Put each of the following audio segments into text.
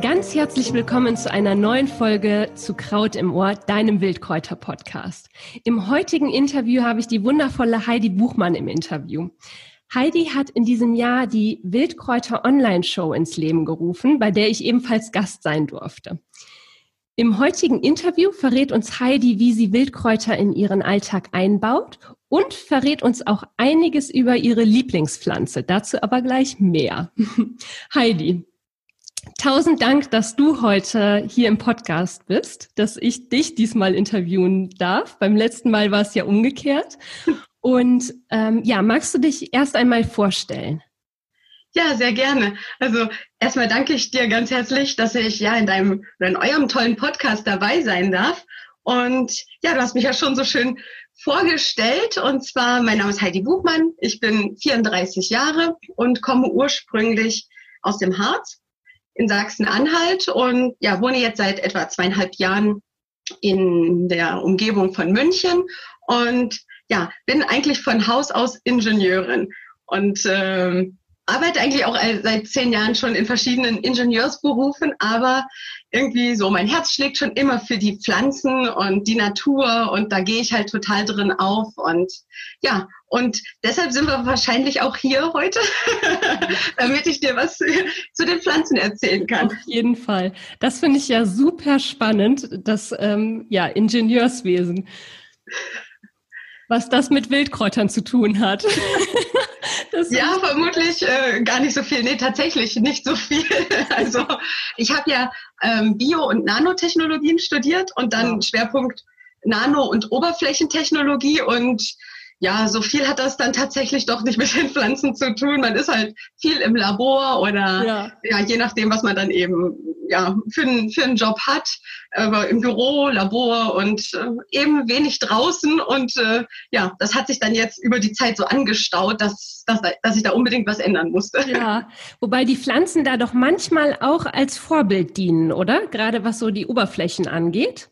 Ganz herzlich willkommen zu einer neuen Folge zu Kraut im Ohr, deinem Wildkräuter-Podcast. Im heutigen Interview habe ich die wundervolle Heidi Buchmann im Interview. Heidi hat in diesem Jahr die Wildkräuter Online-Show ins Leben gerufen, bei der ich ebenfalls Gast sein durfte. Im heutigen Interview verrät uns Heidi, wie sie Wildkräuter in ihren Alltag einbaut und verrät uns auch einiges über ihre Lieblingspflanze. Dazu aber gleich mehr. Heidi, Tausend Dank, dass du heute hier im Podcast bist, dass ich dich diesmal interviewen darf. Beim letzten Mal war es ja umgekehrt. Und ähm, ja, magst du dich erst einmal vorstellen? Ja, sehr gerne. Also erstmal danke ich dir ganz herzlich, dass ich ja in deinem oder in eurem tollen Podcast dabei sein darf. Und ja, du hast mich ja schon so schön vorgestellt. Und zwar, mein Name ist Heidi Buchmann. Ich bin 34 Jahre und komme ursprünglich aus dem Harz in Sachsen-Anhalt und ja, wohne jetzt seit etwa zweieinhalb Jahren in der Umgebung von München und ja, bin eigentlich von Haus aus Ingenieurin und ähm, arbeite eigentlich auch seit zehn Jahren schon in verschiedenen Ingenieursberufen, aber irgendwie so, mein Herz schlägt schon immer für die Pflanzen und die Natur und da gehe ich halt total drin auf und ja, und deshalb sind wir wahrscheinlich auch hier heute, damit ich dir was zu den Pflanzen erzählen kann. Auf jeden Fall. Das finde ich ja super spannend, das ähm, ja, Ingenieurswesen. Was das mit Wildkräutern zu tun hat. ja, vermutlich äh, gar nicht so viel. Nee, tatsächlich nicht so viel. Also ich habe ja ähm, Bio- und Nanotechnologien studiert und dann wow. Schwerpunkt Nano- und Oberflächentechnologie und ja, so viel hat das dann tatsächlich doch nicht mit den Pflanzen zu tun. Man ist halt viel im Labor oder ja, ja je nachdem, was man dann eben ja für, einen, für einen Job hat, aber im Büro, Labor und äh, eben wenig draußen. Und äh, ja, das hat sich dann jetzt über die Zeit so angestaut, dass, dass, dass ich da unbedingt was ändern musste. Ja, wobei die Pflanzen da doch manchmal auch als Vorbild dienen, oder? Gerade was so die Oberflächen angeht.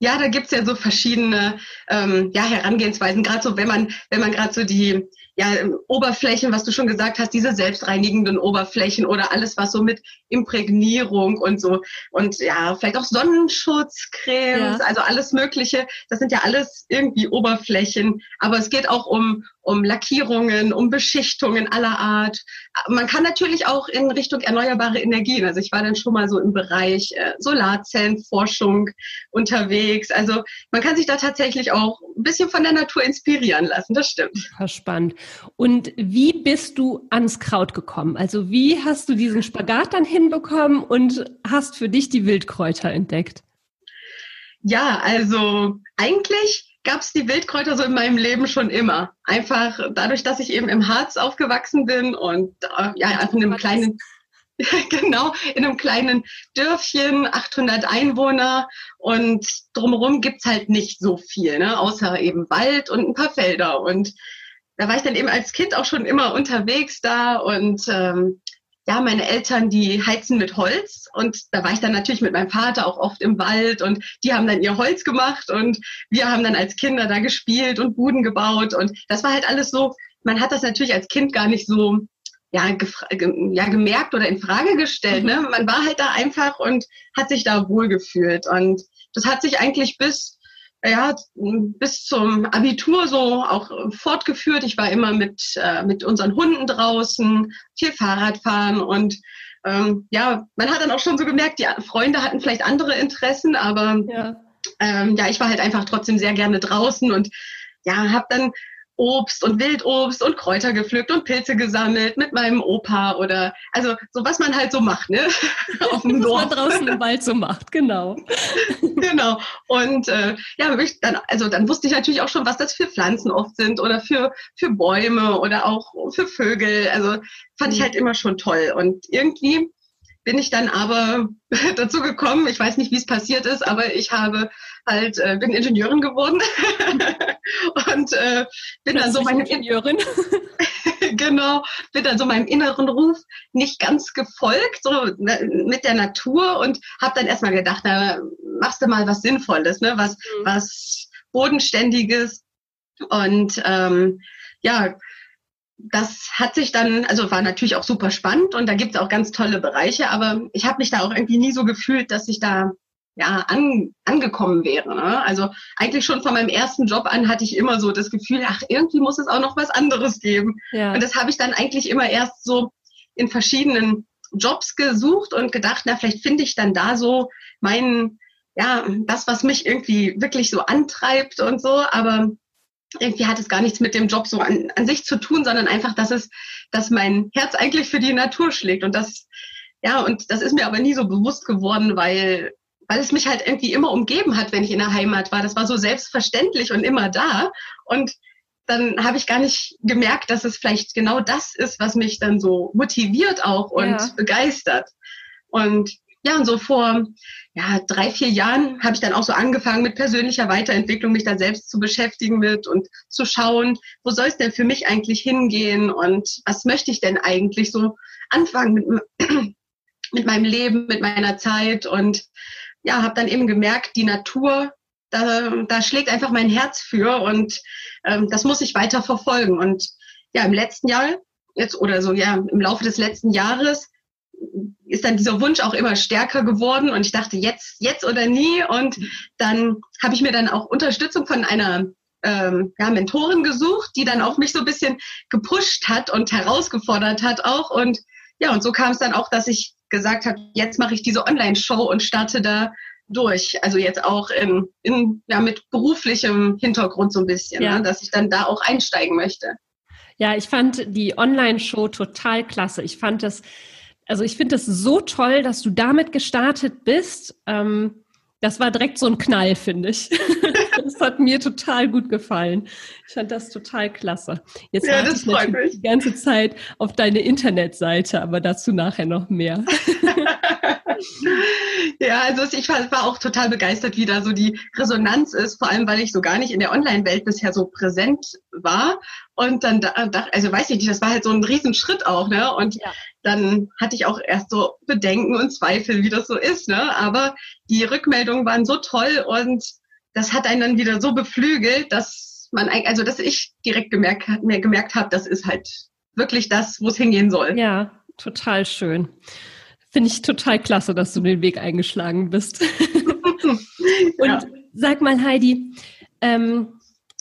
Ja, da gibt's ja so verschiedene ähm, ja, Herangehensweisen, gerade so, wenn man, wenn man gerade so die ja, Oberflächen, was du schon gesagt hast, diese selbstreinigenden Oberflächen oder alles, was so mit Imprägnierung und so. Und ja, vielleicht auch Sonnenschutzcremes, ja. also alles Mögliche, das sind ja alles irgendwie Oberflächen, aber es geht auch um, um Lackierungen, um Beschichtungen aller Art. Man kann natürlich auch in Richtung erneuerbare Energien, also ich war dann schon mal so im Bereich äh, Solarzellenforschung unterwegs, also man kann sich da tatsächlich auch ein bisschen von der Natur inspirieren lassen, das stimmt. Spannend. Und wie bist du ans Kraut gekommen? Also wie hast du diesen Spagat dann hinbekommen und hast für dich die Wildkräuter entdeckt? Ja, also eigentlich gab es die Wildkräuter so in meinem Leben schon immer. Einfach dadurch, dass ich eben im Harz aufgewachsen bin und äh, ja, einfach in einem kleinen, genau, in einem kleinen Dörfchen, 800 Einwohner und drumherum gibt's halt nicht so viel, ne? außer eben Wald und ein paar Felder. Und da war ich dann eben als Kind auch schon immer unterwegs da und ähm, ja, meine Eltern, die heizen mit Holz und da war ich dann natürlich mit meinem Vater auch oft im Wald und die haben dann ihr Holz gemacht und wir haben dann als Kinder da gespielt und Buden gebaut und das war halt alles so, man hat das natürlich als Kind gar nicht so ja, ja gemerkt oder in Frage gestellt. Ne? Man war halt da einfach und hat sich da wohlgefühlt und das hat sich eigentlich bis ja, bis zum Abitur so auch fortgeführt. Ich war immer mit, äh, mit unseren Hunden draußen, viel Fahrradfahren und ähm, ja, man hat dann auch schon so gemerkt, die Freunde hatten vielleicht andere Interessen, aber ja, ähm, ja ich war halt einfach trotzdem sehr gerne draußen und ja, habe dann Obst und Wildobst und Kräuter gepflückt und Pilze gesammelt mit meinem Opa oder also so was man halt so macht, ne? Auf dem Dorf. was man draußen im Wald so macht, genau. genau. Und äh, ja, dann, also dann wusste ich natürlich auch schon, was das für Pflanzen oft sind oder für für Bäume oder auch für Vögel. Also fand ich mhm. halt immer schon toll und irgendwie bin ich dann aber dazu gekommen, ich weiß nicht, wie es passiert ist, aber ich habe halt, äh, bin Ingenieurin geworden und äh, bin dann so meine Ingenieurin. genau, bin dann so meinem inneren Ruf nicht ganz gefolgt, so ne, mit der Natur und habe dann erstmal gedacht, na, machst du mal was Sinnvolles, ne? was, mhm. was Bodenständiges und ähm, ja, das hat sich dann, also war natürlich auch super spannend und da gibt es auch ganz tolle Bereiche, aber ich habe mich da auch irgendwie nie so gefühlt, dass ich da ja an, angekommen wäre. Ne? Also eigentlich schon von meinem ersten Job an hatte ich immer so das Gefühl, ach, irgendwie muss es auch noch was anderes geben. Ja. Und das habe ich dann eigentlich immer erst so in verschiedenen Jobs gesucht und gedacht, na, vielleicht finde ich dann da so meinen, ja, das, was mich irgendwie wirklich so antreibt und so, aber irgendwie hat es gar nichts mit dem Job so an, an sich zu tun, sondern einfach, dass es, dass mein Herz eigentlich für die Natur schlägt und das, ja, und das ist mir aber nie so bewusst geworden, weil, weil es mich halt irgendwie immer umgeben hat, wenn ich in der Heimat war. Das war so selbstverständlich und immer da und dann habe ich gar nicht gemerkt, dass es vielleicht genau das ist, was mich dann so motiviert auch und ja. begeistert. Und ja, und so vor ja, drei, vier Jahren habe ich dann auch so angefangen mit persönlicher Weiterentwicklung, mich dann selbst zu beschäftigen mit und zu schauen, wo soll es denn für mich eigentlich hingehen und was möchte ich denn eigentlich so anfangen mit, mit meinem Leben, mit meiner Zeit und ja, habe dann eben gemerkt, die Natur, da, da schlägt einfach mein Herz für und ähm, das muss ich weiter verfolgen. Und ja, im letzten Jahr, jetzt oder so, ja, im Laufe des letzten Jahres ist dann dieser Wunsch auch immer stärker geworden und ich dachte jetzt, jetzt oder nie. Und dann habe ich mir dann auch Unterstützung von einer ähm, ja, Mentorin gesucht, die dann auch mich so ein bisschen gepusht hat und herausgefordert hat auch. Und ja, und so kam es dann auch, dass ich gesagt habe, jetzt mache ich diese Online-Show und starte da durch. Also jetzt auch in, in, ja, mit beruflichem Hintergrund so ein bisschen, ja. ne, dass ich dann da auch einsteigen möchte. Ja, ich fand die Online-Show total klasse. Ich fand das also ich finde es so toll, dass du damit gestartet bist. Ähm, das war direkt so ein Knall, finde ich. das hat mir total gut gefallen. Ich fand das total klasse. Jetzt ja, warte ich natürlich die ganze Zeit auf deine Internetseite, aber dazu nachher noch mehr. ja, also ich war auch total begeistert, wie da so die Resonanz ist, vor allem weil ich so gar nicht in der Online-Welt bisher so präsent war. Und dann, da, also weiß ich nicht, das war halt so ein Riesenschritt auch, ne? Und ja. dann hatte ich auch erst so Bedenken und Zweifel, wie das so ist, ne? Aber die Rückmeldungen waren so toll und das hat einen dann wieder so beflügelt, dass man, also dass ich direkt gemerkt, gemerkt habe, das ist halt wirklich das, wo es hingehen soll. Ja, total schön. Finde ich total klasse, dass du den Weg eingeschlagen bist. Und ja. sag mal, Heidi, ähm,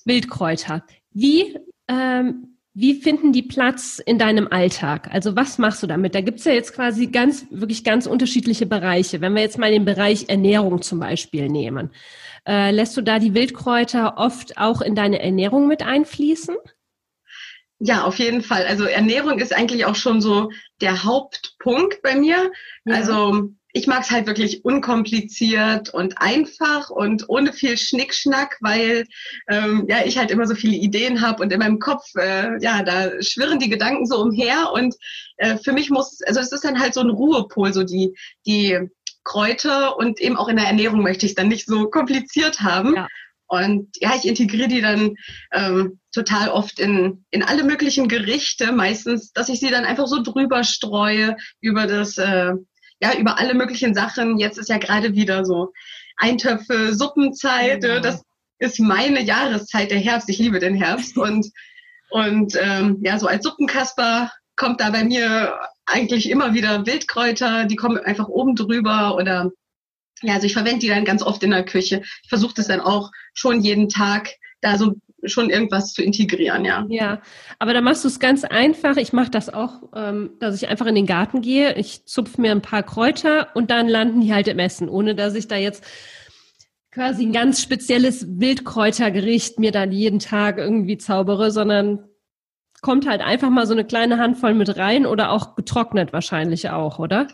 Wildkräuter, wie, ähm, wie finden die Platz in deinem Alltag? Also was machst du damit? Da gibt's ja jetzt quasi ganz, wirklich ganz unterschiedliche Bereiche. Wenn wir jetzt mal den Bereich Ernährung zum Beispiel nehmen, äh, lässt du da die Wildkräuter oft auch in deine Ernährung mit einfließen? Ja, auf jeden Fall. Also Ernährung ist eigentlich auch schon so der Hauptpunkt bei mir. Ja. Also ich mag es halt wirklich unkompliziert und einfach und ohne viel Schnickschnack, weil ähm, ja ich halt immer so viele Ideen habe und in meinem Kopf äh, ja da schwirren die Gedanken so umher und äh, für mich muss also es ist dann halt so ein Ruhepol so die die Kräuter und eben auch in der Ernährung möchte ich es dann nicht so kompliziert haben. Ja. Und ja, ich integriere die dann ähm, total oft in, in alle möglichen Gerichte, meistens, dass ich sie dann einfach so drüber streue über das, äh, ja, über alle möglichen Sachen. Jetzt ist ja gerade wieder so Eintöpfe, Suppenzeit. Ja. Das ist meine Jahreszeit, der Herbst. Ich liebe den Herbst. Und, und ähm, ja, so als Suppenkasper kommt da bei mir eigentlich immer wieder Wildkräuter, die kommen einfach oben drüber oder ja, also ich verwende die dann ganz oft in der Küche. Ich versuche das dann auch schon jeden Tag da so schon irgendwas zu integrieren, ja. Ja, aber da machst du es ganz einfach. Ich mache das auch, ähm, dass ich einfach in den Garten gehe, ich zupfe mir ein paar Kräuter und dann landen die halt im Essen, ohne dass ich da jetzt quasi ein ganz spezielles Wildkräutergericht mir dann jeden Tag irgendwie zaubere, sondern kommt halt einfach mal so eine kleine Handvoll mit rein oder auch getrocknet wahrscheinlich auch, oder?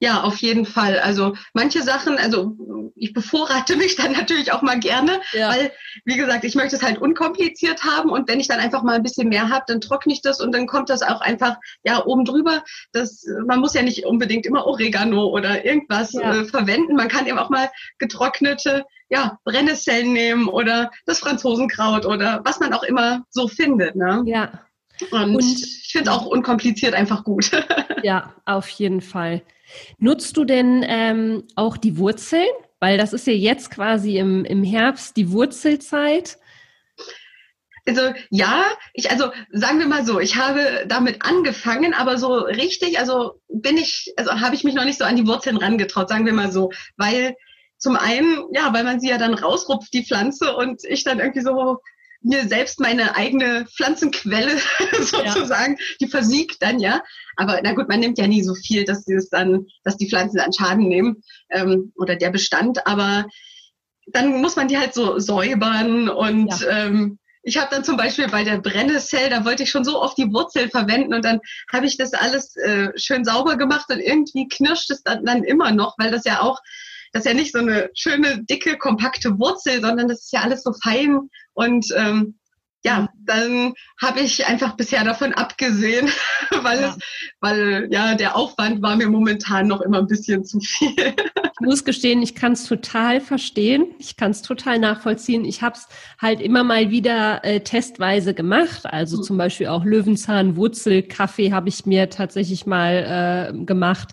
Ja, auf jeden Fall. Also manche Sachen, also ich bevorrate mich dann natürlich auch mal gerne, ja. weil, wie gesagt, ich möchte es halt unkompliziert haben und wenn ich dann einfach mal ein bisschen mehr habe, dann trockne ich das und dann kommt das auch einfach ja oben drüber. Das, man muss ja nicht unbedingt immer Oregano oder irgendwas ja. äh, verwenden. Man kann eben auch mal getrocknete ja, Brennnesseln nehmen oder das Franzosenkraut oder was man auch immer so findet. Ne? Ja. Und, und ich finde auch unkompliziert einfach gut. ja, auf jeden Fall. Nutzt du denn ähm, auch die Wurzeln? Weil das ist ja jetzt quasi im, im Herbst die Wurzelzeit. Also ja, ich also sagen wir mal so, ich habe damit angefangen, aber so richtig, also bin ich, also habe ich mich noch nicht so an die Wurzeln rangetraut, sagen wir mal so, weil zum einen, ja, weil man sie ja dann rausrupft, die Pflanze, und ich dann irgendwie so mir selbst meine eigene Pflanzenquelle sozusagen, ja. die versiegt dann ja. Aber na gut, man nimmt ja nie so viel, dass sie es dann, dass die Pflanzen dann Schaden nehmen ähm, oder der Bestand. Aber dann muss man die halt so säubern und ja. ähm, ich habe dann zum Beispiel bei der Brennnessel, da wollte ich schon so oft die Wurzel verwenden und dann habe ich das alles äh, schön sauber gemacht und irgendwie knirscht es dann, dann immer noch, weil das ja auch das ist ja nicht so eine schöne, dicke, kompakte Wurzel, sondern das ist ja alles so fein und ähm, ja, dann habe ich einfach bisher davon abgesehen, weil ja. es, weil ja der Aufwand war mir momentan noch immer ein bisschen zu viel. Ich muss gestehen, ich kann es total verstehen, ich kann es total nachvollziehen. Ich habe es halt immer mal wieder äh, testweise gemacht, also mhm. zum Beispiel auch Löwenzahn, Wurzel, Kaffee habe ich mir tatsächlich mal äh, gemacht,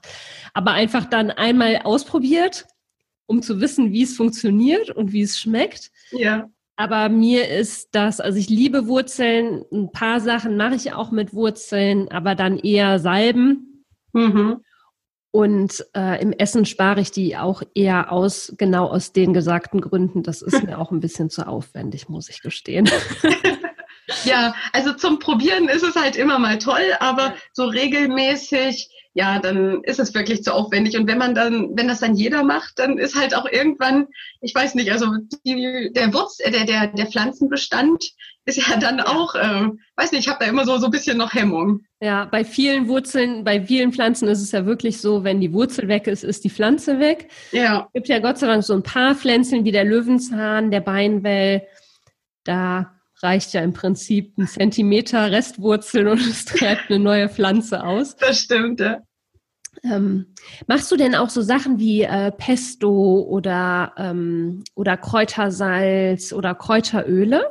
aber einfach dann einmal ausprobiert um zu wissen, wie es funktioniert und wie es schmeckt. Ja. Aber mir ist das, also ich liebe Wurzeln, ein paar Sachen mache ich auch mit Wurzeln, aber dann eher Salben. Mhm. Und äh, im Essen spare ich die auch eher aus, genau aus den gesagten Gründen. Das ist mir auch ein bisschen zu aufwendig, muss ich gestehen. ja, also zum Probieren ist es halt immer mal toll, aber so regelmäßig ja, dann ist es wirklich zu aufwendig. Und wenn man dann, wenn das dann jeder macht, dann ist halt auch irgendwann, ich weiß nicht, also die, der Wurz, äh, der, der, der Pflanzenbestand ist ja dann auch, äh, weiß nicht, ich habe da immer so, so ein bisschen noch Hemmung. Ja, bei vielen Wurzeln, bei vielen Pflanzen ist es ja wirklich so, wenn die Wurzel weg ist, ist die Pflanze weg. Ja. Es gibt ja Gott sei Dank so ein paar Pflänzchen wie der Löwenzahn, der Beinwell. Da reicht ja im Prinzip ein Zentimeter Restwurzeln und es treibt eine neue Pflanze aus. Das stimmt, ja. Ähm, machst du denn auch so Sachen wie äh, Pesto oder, ähm, oder Kräutersalz oder Kräuteröle?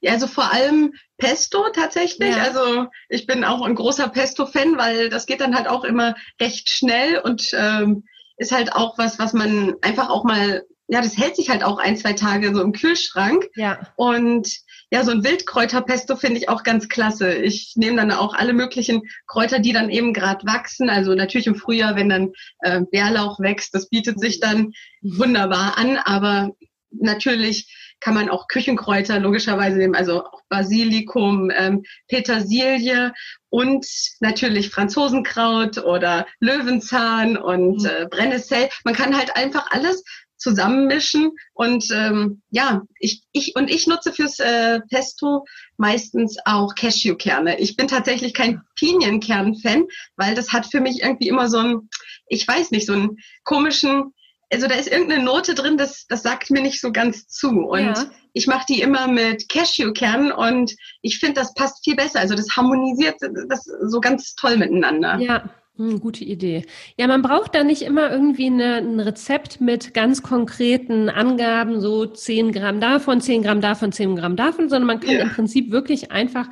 Ja, also vor allem Pesto tatsächlich. Ja. Also ich bin auch ein großer Pesto-Fan, weil das geht dann halt auch immer recht schnell und ähm, ist halt auch was, was man einfach auch mal ja, das hält sich halt auch ein, zwei Tage so im Kühlschrank. Ja. Und ja, so ein Wildkräuterpesto finde ich auch ganz klasse. Ich nehme dann auch alle möglichen Kräuter, die dann eben gerade wachsen. Also natürlich im Frühjahr, wenn dann äh, Bärlauch wächst, das bietet sich dann wunderbar an. Aber natürlich kann man auch Küchenkräuter logischerweise nehmen, also auch Basilikum, ähm, Petersilie und natürlich Franzosenkraut oder Löwenzahn und mhm. äh, Brennnessel. Man kann halt einfach alles zusammenmischen. Und ähm, ja, ich, ich und ich nutze fürs äh, Pesto meistens auch Cashewkerne. Ich bin tatsächlich kein Pinienkern-Fan, weil das hat für mich irgendwie immer so ein, ich weiß nicht, so einen komischen, also da ist irgendeine Note drin, das, das sagt mir nicht so ganz zu. Und ja. ich mache die immer mit Cashewkernen und ich finde, das passt viel besser. Also das harmonisiert das so ganz toll miteinander. Ja. Hm, gute Idee. Ja, man braucht da nicht immer irgendwie eine, ein Rezept mit ganz konkreten Angaben, so 10 Gramm davon, 10 Gramm davon, 10 Gramm davon, sondern man kann ja. im Prinzip wirklich einfach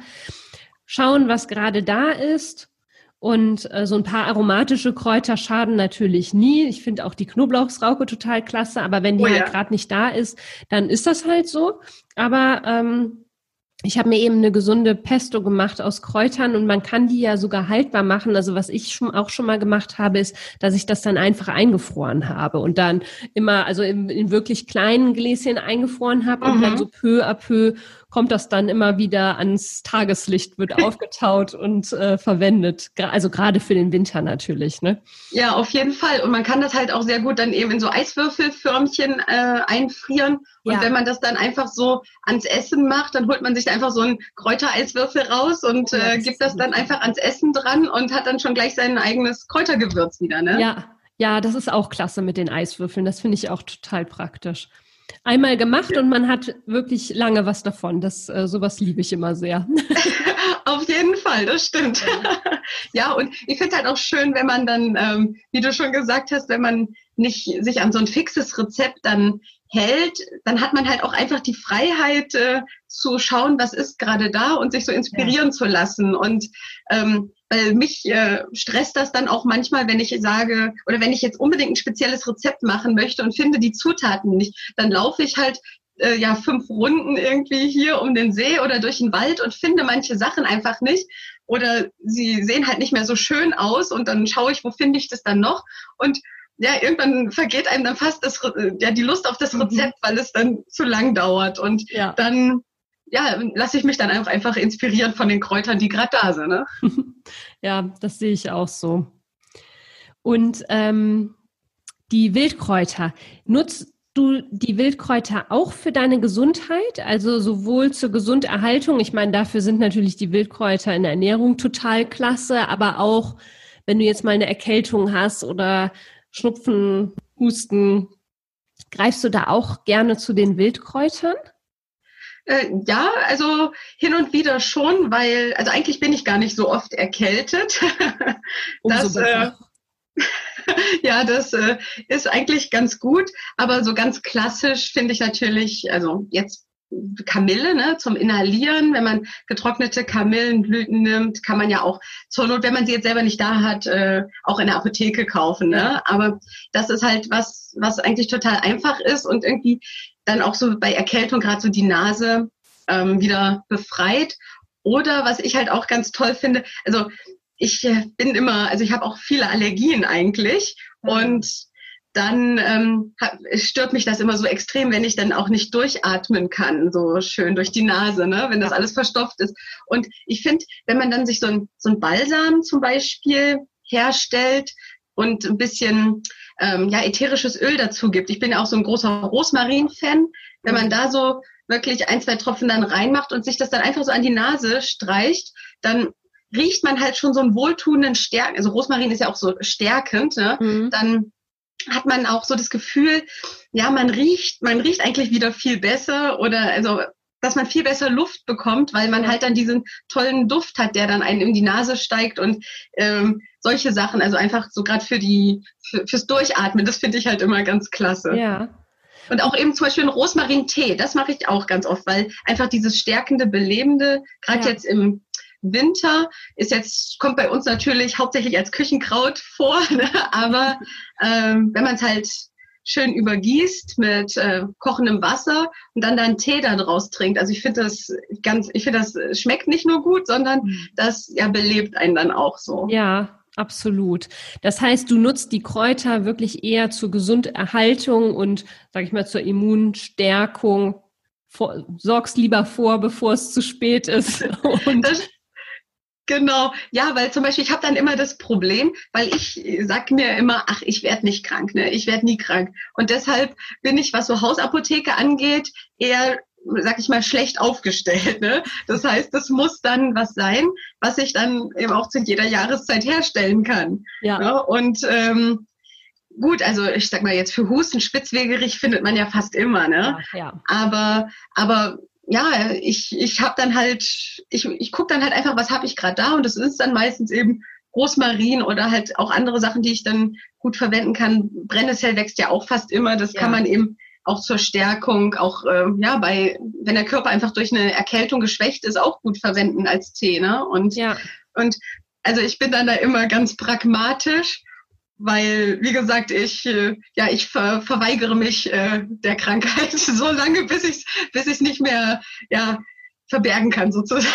schauen, was gerade da ist. Und äh, so ein paar aromatische Kräuter schaden natürlich nie. Ich finde auch die Knoblauchsrauke total klasse, aber wenn die oh, halt gerade nicht da ist, dann ist das halt so. Aber ähm, ich habe mir eben eine gesunde Pesto gemacht aus Kräutern und man kann die ja sogar haltbar machen. Also was ich schon, auch schon mal gemacht habe, ist, dass ich das dann einfach eingefroren habe und dann immer, also in, in wirklich kleinen Gläschen eingefroren habe mhm. und dann mhm. so peu à peu kommt das dann immer wieder ans Tageslicht, wird aufgetaut und äh, verwendet. Also gerade für den Winter natürlich, ne? Ja, auf jeden Fall. Und man kann das halt auch sehr gut dann eben in so Eiswürfelförmchen äh, einfrieren. Und ja. wenn man das dann einfach so ans Essen macht, dann holt man sich einfach so einen Kräutereiswürfel raus und oh, äh, gibt das dann einfach ans Essen dran und hat dann schon gleich sein eigenes Kräutergewürz wieder, ne? Ja, ja, das ist auch klasse mit den Eiswürfeln. Das finde ich auch total praktisch. Einmal gemacht und man hat wirklich lange was davon. Das äh, sowas liebe ich immer sehr. Auf jeden Fall, das stimmt. ja, und ich finde halt auch schön, wenn man dann, ähm, wie du schon gesagt hast, wenn man nicht sich an so ein fixes Rezept dann hält, dann hat man halt auch einfach die Freiheit äh, zu schauen, was ist gerade da und sich so inspirieren ja. zu lassen. Und ähm, weil mich äh, stresst das dann auch manchmal, wenn ich sage, oder wenn ich jetzt unbedingt ein spezielles Rezept machen möchte und finde die Zutaten nicht, dann laufe ich halt äh, ja fünf Runden irgendwie hier um den See oder durch den Wald und finde manche Sachen einfach nicht oder sie sehen halt nicht mehr so schön aus und dann schaue ich, wo finde ich das dann noch und ja, irgendwann vergeht einem dann fast das, ja, die Lust auf das mhm. Rezept, weil es dann zu lang dauert und ja. dann ja, lasse ich mich dann einfach, einfach inspirieren von den Kräutern, die gerade da sind. Ne? ja, das sehe ich auch so. Und ähm, die Wildkräuter, nutzt du die Wildkräuter auch für deine Gesundheit? Also sowohl zur Gesunderhaltung, ich meine, dafür sind natürlich die Wildkräuter in der Ernährung total klasse, aber auch, wenn du jetzt mal eine Erkältung hast oder Schnupfen, Husten, greifst du da auch gerne zu den Wildkräutern? Äh, ja, also hin und wieder schon, weil, also eigentlich bin ich gar nicht so oft erkältet. das, äh, ja, das äh, ist eigentlich ganz gut, aber so ganz klassisch finde ich natürlich, also jetzt Kamille ne, zum Inhalieren. Wenn man getrocknete Kamillenblüten nimmt, kann man ja auch zur Not, wenn man sie jetzt selber nicht da hat, äh, auch in der Apotheke kaufen. Ne? Aber das ist halt was, was eigentlich total einfach ist und irgendwie dann auch so bei Erkältung gerade so die Nase ähm, wieder befreit. Oder was ich halt auch ganz toll finde, also ich äh, bin immer, also ich habe auch viele Allergien eigentlich mhm. und dann ähm, stört mich das immer so extrem, wenn ich dann auch nicht durchatmen kann, so schön durch die Nase, ne? wenn das alles verstopft ist. Und ich finde, wenn man dann sich so ein, so ein Balsam zum Beispiel herstellt und ein bisschen ähm, ja, ätherisches Öl dazu gibt. Ich bin ja auch so ein großer Rosmarin-Fan. Wenn man da so wirklich ein, zwei Tropfen dann reinmacht und sich das dann einfach so an die Nase streicht, dann riecht man halt schon so einen wohltuenden Stärken. Also Rosmarin ist ja auch so stärkend. Ne? Mhm. Dann hat man auch so das Gefühl, ja, man riecht, man riecht eigentlich wieder viel besser oder also dass man viel besser Luft bekommt, weil man halt dann diesen tollen Duft hat, der dann einem in die Nase steigt und ähm, solche Sachen. Also einfach so gerade für die für, fürs Durchatmen, das finde ich halt immer ganz klasse. Ja. Und auch eben zum Beispiel einen Rosmarin-Tee, das mache ich auch ganz oft, weil einfach dieses stärkende, belebende, gerade ja. jetzt im Winter ist jetzt, kommt bei uns natürlich hauptsächlich als Küchenkraut vor, ne? aber ähm, wenn man es halt schön übergießt mit äh, kochendem Wasser und dann dann Tee daraus trinkt. Also ich finde das ganz, ich finde das schmeckt nicht nur gut, sondern mhm. das ja belebt einen dann auch so. Ja, absolut. Das heißt, du nutzt die Kräuter wirklich eher zur Gesunderhaltung und, sag ich mal, zur Immunstärkung. Vor, sorgst lieber vor, bevor es zu spät ist. Genau, ja, weil zum Beispiel ich habe dann immer das Problem, weil ich sag mir immer, ach, ich werde nicht krank, ne, ich werde nie krank. Und deshalb bin ich, was so Hausapotheke angeht, eher, sag ich mal, schlecht aufgestellt. Ne? Das heißt, das muss dann was sein, was ich dann eben auch zu jeder Jahreszeit herstellen kann. Ja. Ne? Und ähm, gut, also ich sag mal jetzt für Husten, Spitzwegerich findet man ja fast immer, ne? Ja, ja. Aber, aber ja, ich, ich habe dann halt, ich, ich gucke dann halt einfach, was habe ich gerade da und das ist dann meistens eben Rosmarin oder halt auch andere Sachen, die ich dann gut verwenden kann. Brennnessel wächst ja auch fast immer, das ja. kann man eben auch zur Stärkung, auch äh, ja, bei wenn der Körper einfach durch eine Erkältung geschwächt ist, auch gut verwenden als Tee. Ne? Und, ja. und also ich bin dann da immer ganz pragmatisch weil, wie gesagt, ich, äh, ja, ich ver verweigere mich äh, der Krankheit so lange, bis ich bis ich nicht mehr, ja, verbergen kann sozusagen.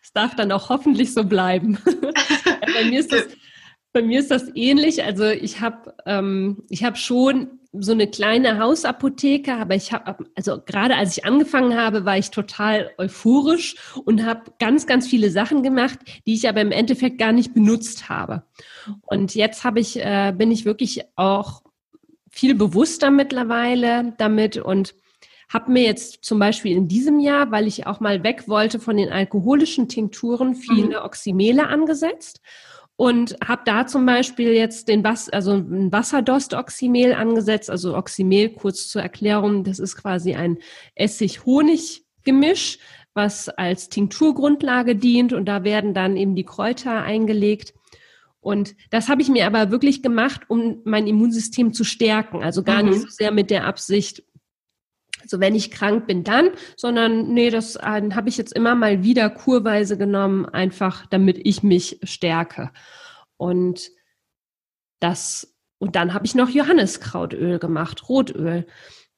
Es ja. darf dann auch hoffentlich so bleiben. Bei mir ist das Bei mir ist das ähnlich. Also ich habe ähm, ich habe schon so eine kleine Hausapotheke, aber ich habe also gerade als ich angefangen habe, war ich total euphorisch und habe ganz ganz viele Sachen gemacht, die ich aber im Endeffekt gar nicht benutzt habe. Und jetzt habe ich äh, bin ich wirklich auch viel bewusster mittlerweile damit und habe mir jetzt zum Beispiel in diesem Jahr, weil ich auch mal weg wollte von den alkoholischen Tinkturen, viele mhm. Oxymele angesetzt und habe da zum Beispiel jetzt den Was also ein Wasserdost-Oxymel angesetzt. Also Oxymel, kurz zur Erklärung, das ist quasi ein Essig-Honig-Gemisch, was als Tinkturgrundlage dient und da werden dann eben die Kräuter eingelegt. Und das habe ich mir aber wirklich gemacht, um mein Immunsystem zu stärken. Also gar mhm. nicht so sehr mit der Absicht, so wenn ich krank bin, dann, sondern nee, das äh, habe ich jetzt immer mal wieder kurweise genommen, einfach damit ich mich stärke. Und das, und dann habe ich noch Johanniskrautöl gemacht, Rotöl.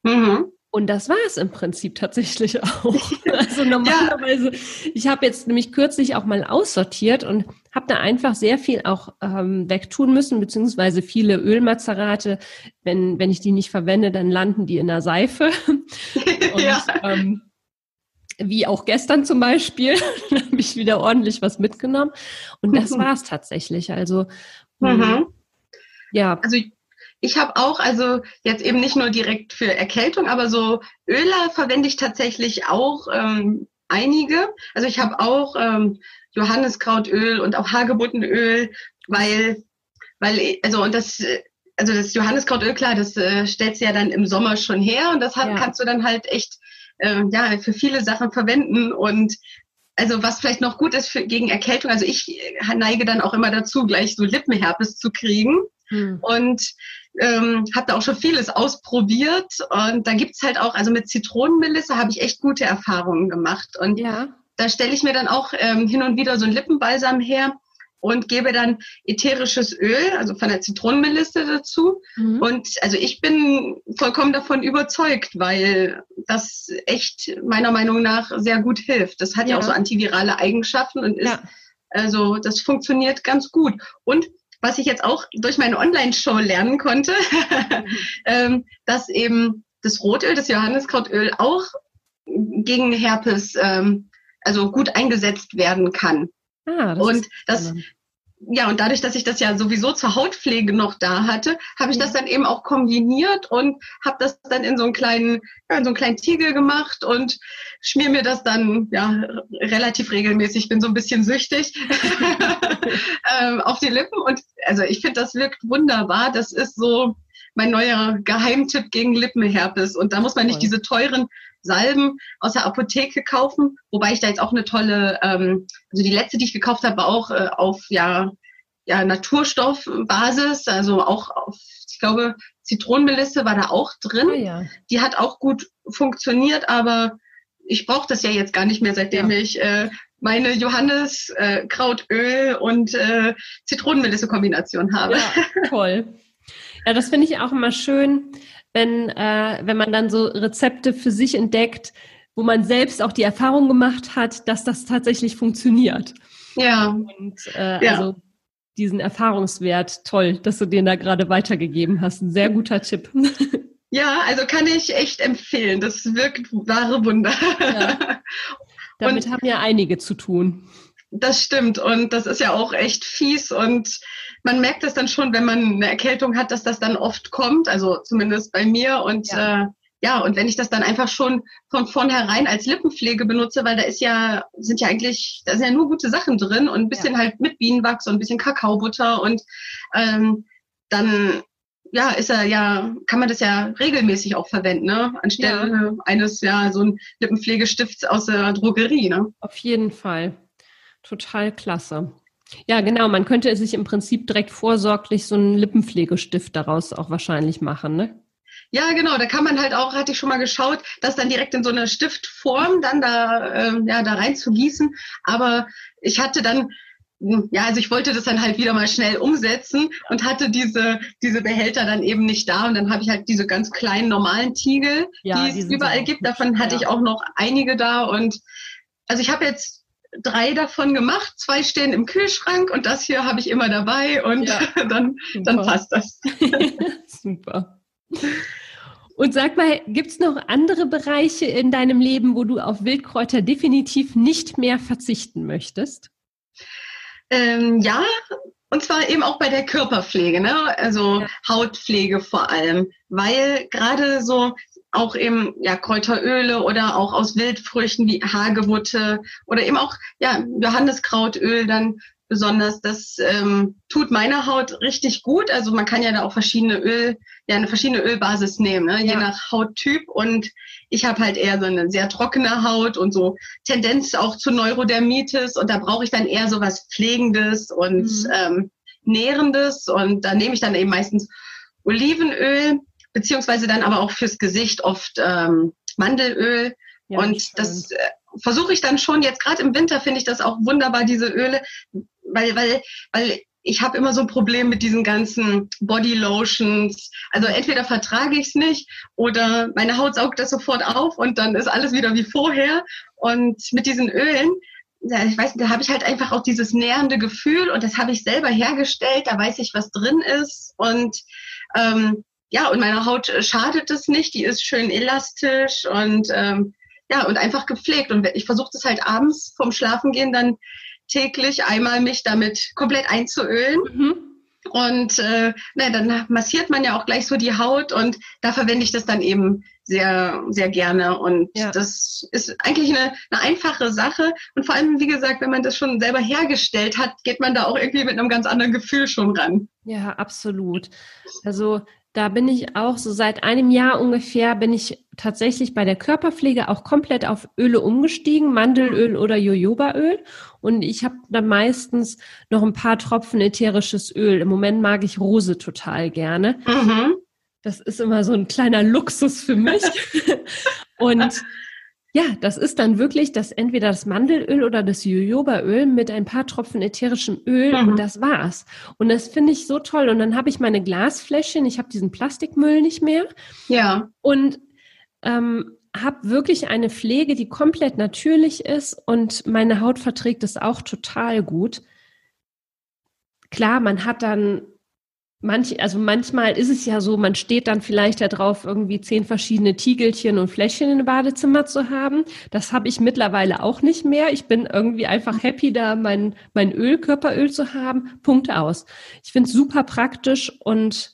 Mhm. Und das war es im Prinzip tatsächlich auch. Also normalerweise, ja. ich habe jetzt nämlich kürzlich auch mal aussortiert und habe da einfach sehr viel auch ähm, wegtun müssen, beziehungsweise viele Ölmazerate, wenn, wenn ich die nicht verwende, dann landen die in der Seife. Und, ja. ähm, wie auch gestern zum Beispiel, habe ich wieder ordentlich was mitgenommen. Und das war es tatsächlich. Also mhm. ja. Also ich habe auch, also jetzt eben nicht nur direkt für Erkältung, aber so Öle verwende ich tatsächlich auch ähm, einige. Also ich habe auch ähm, Johanniskrautöl und auch Hagebuttenöl, weil, weil, also und das, also das Johanniskrautöl, klar, das äh, stellst du ja dann im Sommer schon her und das hat, ja. kannst du dann halt echt äh, ja für viele Sachen verwenden und also was vielleicht noch gut ist für, gegen Erkältung, also ich äh, neige dann auch immer dazu, gleich so Lippenherpes zu kriegen. Hm. Und ähm, habe da auch schon vieles ausprobiert. Und da gibt's halt auch, also mit Zitronenmelisse habe ich echt gute Erfahrungen gemacht. Und ja. da stelle ich mir dann auch ähm, hin und wieder so ein Lippenbalsam her und gebe dann ätherisches Öl, also von der Zitronenmelisse dazu. Mhm. Und also ich bin vollkommen davon überzeugt, weil das echt meiner Meinung nach sehr gut hilft. Das hat ja, ja auch so antivirale Eigenschaften und ist, ja. also das funktioniert ganz gut. Und was ich jetzt auch durch meine Online-Show lernen konnte, ähm, dass eben das Rotöl, das Johanniskrautöl auch gegen Herpes ähm, also gut eingesetzt werden kann. Ah, das und das, ja, und dadurch, dass ich das ja sowieso zur Hautpflege noch da hatte, habe ich das dann eben auch kombiniert und habe das dann in so einen kleinen, ja, in so einen kleinen Tiegel gemacht und schmier mir das dann ja relativ regelmäßig. Ich bin so ein bisschen süchtig ähm, auf die Lippen und also ich finde, das wirkt wunderbar. Das ist so mein neuer Geheimtipp gegen Lippenherpes und da muss man nicht diese teuren Salben aus der Apotheke kaufen, wobei ich da jetzt auch eine tolle, ähm, also die letzte, die ich gekauft habe, auch äh, auf ja, ja Naturstoffbasis, also auch auf, ich glaube, Zitronenmelisse war da auch drin. Oh ja. Die hat auch gut funktioniert, aber ich brauche das ja jetzt gar nicht mehr, seitdem ja. ich äh, meine Johanniskrautöl äh, und äh, Zitronenmelisse-Kombination habe. Ja, toll. Ja, das finde ich auch immer schön, wenn, äh, wenn man dann so Rezepte für sich entdeckt, wo man selbst auch die Erfahrung gemacht hat, dass das tatsächlich funktioniert. Ja. Und äh, ja. also diesen Erfahrungswert, toll, dass du den da gerade weitergegeben hast. Ein sehr guter Tipp. Ja, also kann ich echt empfehlen. Das wirkt wahre Wunder. Ja. Damit und haben ja einige zu tun. Das stimmt und das ist ja auch echt fies und man merkt es dann schon, wenn man eine Erkältung hat, dass das dann oft kommt, also zumindest bei mir und ja. Äh, ja, und wenn ich das dann einfach schon von vornherein als Lippenpflege benutze, weil da ist ja, sind ja eigentlich, da sind ja nur gute Sachen drin und ein bisschen ja. halt mit Bienenwachs und ein bisschen Kakaobutter und ähm, dann ja, ist er ja, kann man das ja regelmäßig auch verwenden, ne? Anstelle ja. eines ja so ein Lippenpflegestifts aus der Drogerie, ne? Auf jeden Fall. Total klasse. Ja, genau. Man könnte sich im Prinzip direkt vorsorglich so einen Lippenpflegestift daraus auch wahrscheinlich machen, ne? Ja, genau. Da kann man halt auch, hatte ich schon mal geschaut, das dann direkt in so eine Stiftform dann da, äh, ja, da rein zu gießen. Aber ich hatte dann, hm, ja, also ich wollte das dann halt wieder mal schnell umsetzen und hatte diese, diese Behälter dann eben nicht da. Und dann habe ich halt diese ganz kleinen normalen Tiegel, ja, die es überall gibt. Davon hatte ja. ich auch noch einige da. Und also ich habe jetzt drei davon gemacht, zwei stehen im Kühlschrank und das hier habe ich immer dabei und ja. dann, dann passt das. Super. Und sag mal, gibt es noch andere Bereiche in deinem Leben, wo du auf Wildkräuter definitiv nicht mehr verzichten möchtest? Ähm, ja, und zwar eben auch bei der Körperpflege, ne? also ja. Hautpflege vor allem, weil gerade so auch eben ja Kräuteröle oder auch aus Wildfrüchten wie Hagebutte oder eben auch ja Johanniskrautöl dann besonders. Das ähm, tut meiner Haut richtig gut. Also man kann ja da auch verschiedene Öl, ja eine verschiedene Ölbasis nehmen, ne? Ja. je nach Hauttyp. Und ich habe halt eher so eine sehr trockene Haut und so Tendenz auch zu Neurodermitis. Und da brauche ich dann eher so was Pflegendes und mhm. ähm, Nährendes. Und da nehme ich dann eben meistens Olivenöl, beziehungsweise dann aber auch fürs Gesicht oft ähm, Mandelöl. Ja, und das äh, versuche ich dann schon, jetzt gerade im Winter finde ich das auch wunderbar, diese Öle, weil, weil, weil ich habe immer so ein Problem mit diesen ganzen Body Lotions. Also entweder vertrage ich es nicht oder meine Haut saugt das sofort auf und dann ist alles wieder wie vorher. Und mit diesen Ölen, ja, ich weiß, da habe ich halt einfach auch dieses nährende Gefühl und das habe ich selber hergestellt. Da weiß ich, was drin ist und ähm, ja, und meiner Haut schadet es nicht. Die ist schön elastisch und ähm, ja und einfach gepflegt. Und ich versuche das halt abends vom Schlafengehen dann täglich einmal mich damit komplett einzuölen. Mhm. Und äh, na, dann massiert man ja auch gleich so die Haut und da verwende ich das dann eben sehr, sehr gerne. Und ja. das ist eigentlich eine, eine einfache Sache. Und vor allem, wie gesagt, wenn man das schon selber hergestellt hat, geht man da auch irgendwie mit einem ganz anderen Gefühl schon ran. Ja, absolut. Also da bin ich auch so seit einem Jahr ungefähr bin ich tatsächlich bei der Körperpflege auch komplett auf Öle umgestiegen, Mandelöl oder Jojobaöl. Und ich habe dann meistens noch ein paar Tropfen ätherisches Öl. Im Moment mag ich Rose total gerne. Mhm. Das ist immer so ein kleiner Luxus für mich. Und ja, das ist dann wirklich das entweder das Mandelöl oder das Jojobaöl mit ein paar Tropfen ätherischem Öl mhm. und das war's. Und das finde ich so toll. Und dann habe ich meine Glasfläschchen, ich habe diesen Plastikmüll nicht mehr. Ja. Und ähm, habe wirklich eine Pflege, die komplett natürlich ist und meine Haut verträgt es auch total gut. Klar, man hat dann Manch, also manchmal ist es ja so, man steht dann vielleicht darauf, irgendwie zehn verschiedene Tiegelchen und Fläschchen im Badezimmer zu haben. Das habe ich mittlerweile auch nicht mehr. Ich bin irgendwie einfach happy, da mein, mein Öl, Körperöl zu haben. Punkt aus. Ich finde es super praktisch und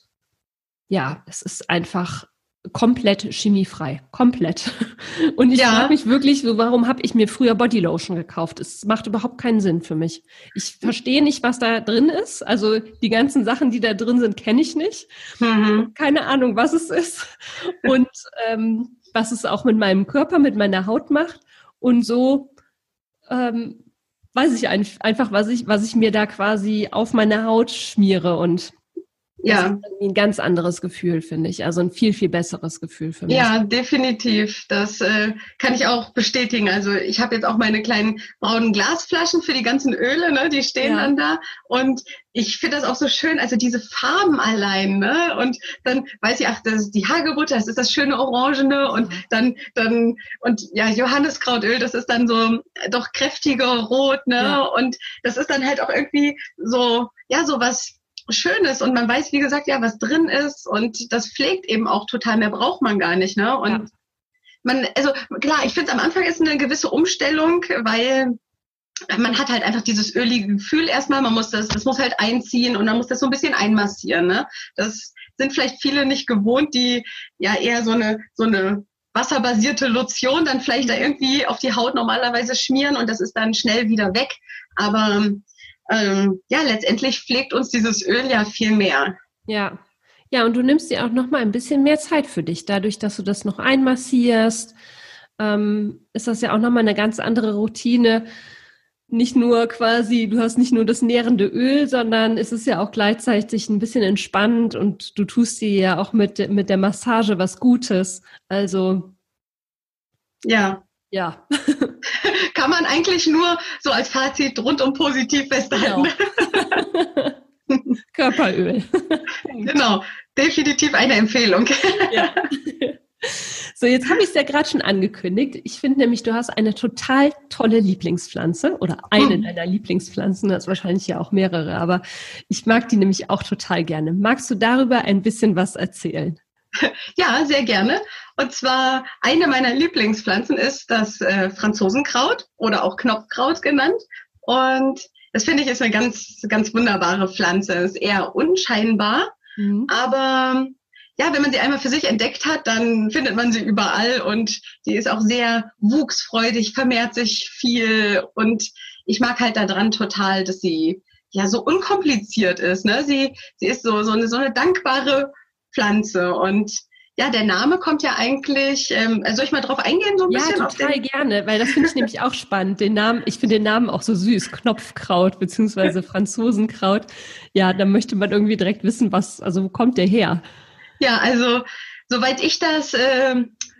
ja, es ist einfach komplett chemiefrei. Komplett. Und ich ja. frage mich wirklich, so, warum habe ich mir früher Bodylotion gekauft? Es macht überhaupt keinen Sinn für mich. Ich verstehe nicht, was da drin ist. Also die ganzen Sachen, die da drin sind, kenne ich nicht. Mhm. Keine Ahnung, was es ist. Und ähm, was es auch mit meinem Körper, mit meiner Haut macht. Und so ähm, weiß ich einfach, was ich, was ich mir da quasi auf meine Haut schmiere. Und ja. Das ist ein ganz anderes Gefühl, finde ich. Also ein viel, viel besseres Gefühl für mich. Ja, definitiv. Das äh, kann ich auch bestätigen. Also ich habe jetzt auch meine kleinen braunen Glasflaschen für die ganzen Öle, ne? die stehen ja. dann da. Und ich finde das auch so schön, also diese Farben allein, ne? Und dann weiß ich, ach, das ist die Hagebutte, das ist das schöne Orangene und mhm. dann, dann, und ja, Johanniskrautöl, das ist dann so doch kräftiger Rot, ne? Ja. Und das ist dann halt auch irgendwie so, ja, so was Schönes und man weiß, wie gesagt, ja, was drin ist und das pflegt eben auch total. Mehr braucht man gar nicht, ne? Und ja. man, also klar, ich finde es am Anfang ist eine gewisse Umstellung, weil man hat halt einfach dieses ölige Gefühl erstmal, man muss das, das muss halt einziehen und dann muss das so ein bisschen einmassieren, ne? Das sind vielleicht viele nicht gewohnt, die ja eher so eine, so eine wasserbasierte Lotion dann vielleicht da irgendwie auf die Haut normalerweise schmieren und das ist dann schnell wieder weg. Aber ähm, ja, letztendlich pflegt uns dieses Öl ja viel mehr. Ja. Ja, und du nimmst dir auch noch mal ein bisschen mehr Zeit für dich. Dadurch, dass du das noch einmassierst, ähm, ist das ja auch noch mal eine ganz andere Routine. Nicht nur quasi, du hast nicht nur das nährende Öl, sondern es ist ja auch gleichzeitig ein bisschen entspannt und du tust dir ja auch mit, mit der Massage was Gutes. Also. Ja. Ja. kann man eigentlich nur so als Fazit rundum positiv festhalten. Genau. Körperöl. genau, definitiv eine Empfehlung. ja. So, jetzt habe ich es ja gerade schon angekündigt. Ich finde nämlich, du hast eine total tolle Lieblingspflanze oder eine hm. deiner Lieblingspflanzen. Du hast wahrscheinlich ja auch mehrere, aber ich mag die nämlich auch total gerne. Magst du darüber ein bisschen was erzählen? Ja, sehr gerne. Und zwar eine meiner Lieblingspflanzen ist das äh, Franzosenkraut oder auch Knopfkraut genannt. Und das finde ich ist eine ganz, ganz wunderbare Pflanze. Ist eher unscheinbar, mhm. aber ja, wenn man sie einmal für sich entdeckt hat, dann findet man sie überall und die ist auch sehr wuchsfreudig, vermehrt sich viel und ich mag halt daran total, dass sie ja so unkompliziert ist. Ne? Sie, sie ist so, so, eine, so eine dankbare Pflanze und ja, der Name kommt ja eigentlich, ähm, soll ich mal drauf eingehen so ein ja, bisschen? Ja, total gerne, weil das finde ich nämlich auch spannend. Den Namen, ich finde den Namen auch so süß, Knopfkraut beziehungsweise Franzosenkraut. Ja, da möchte man irgendwie direkt wissen, was, also wo kommt der her? Ja, also soweit ich das äh,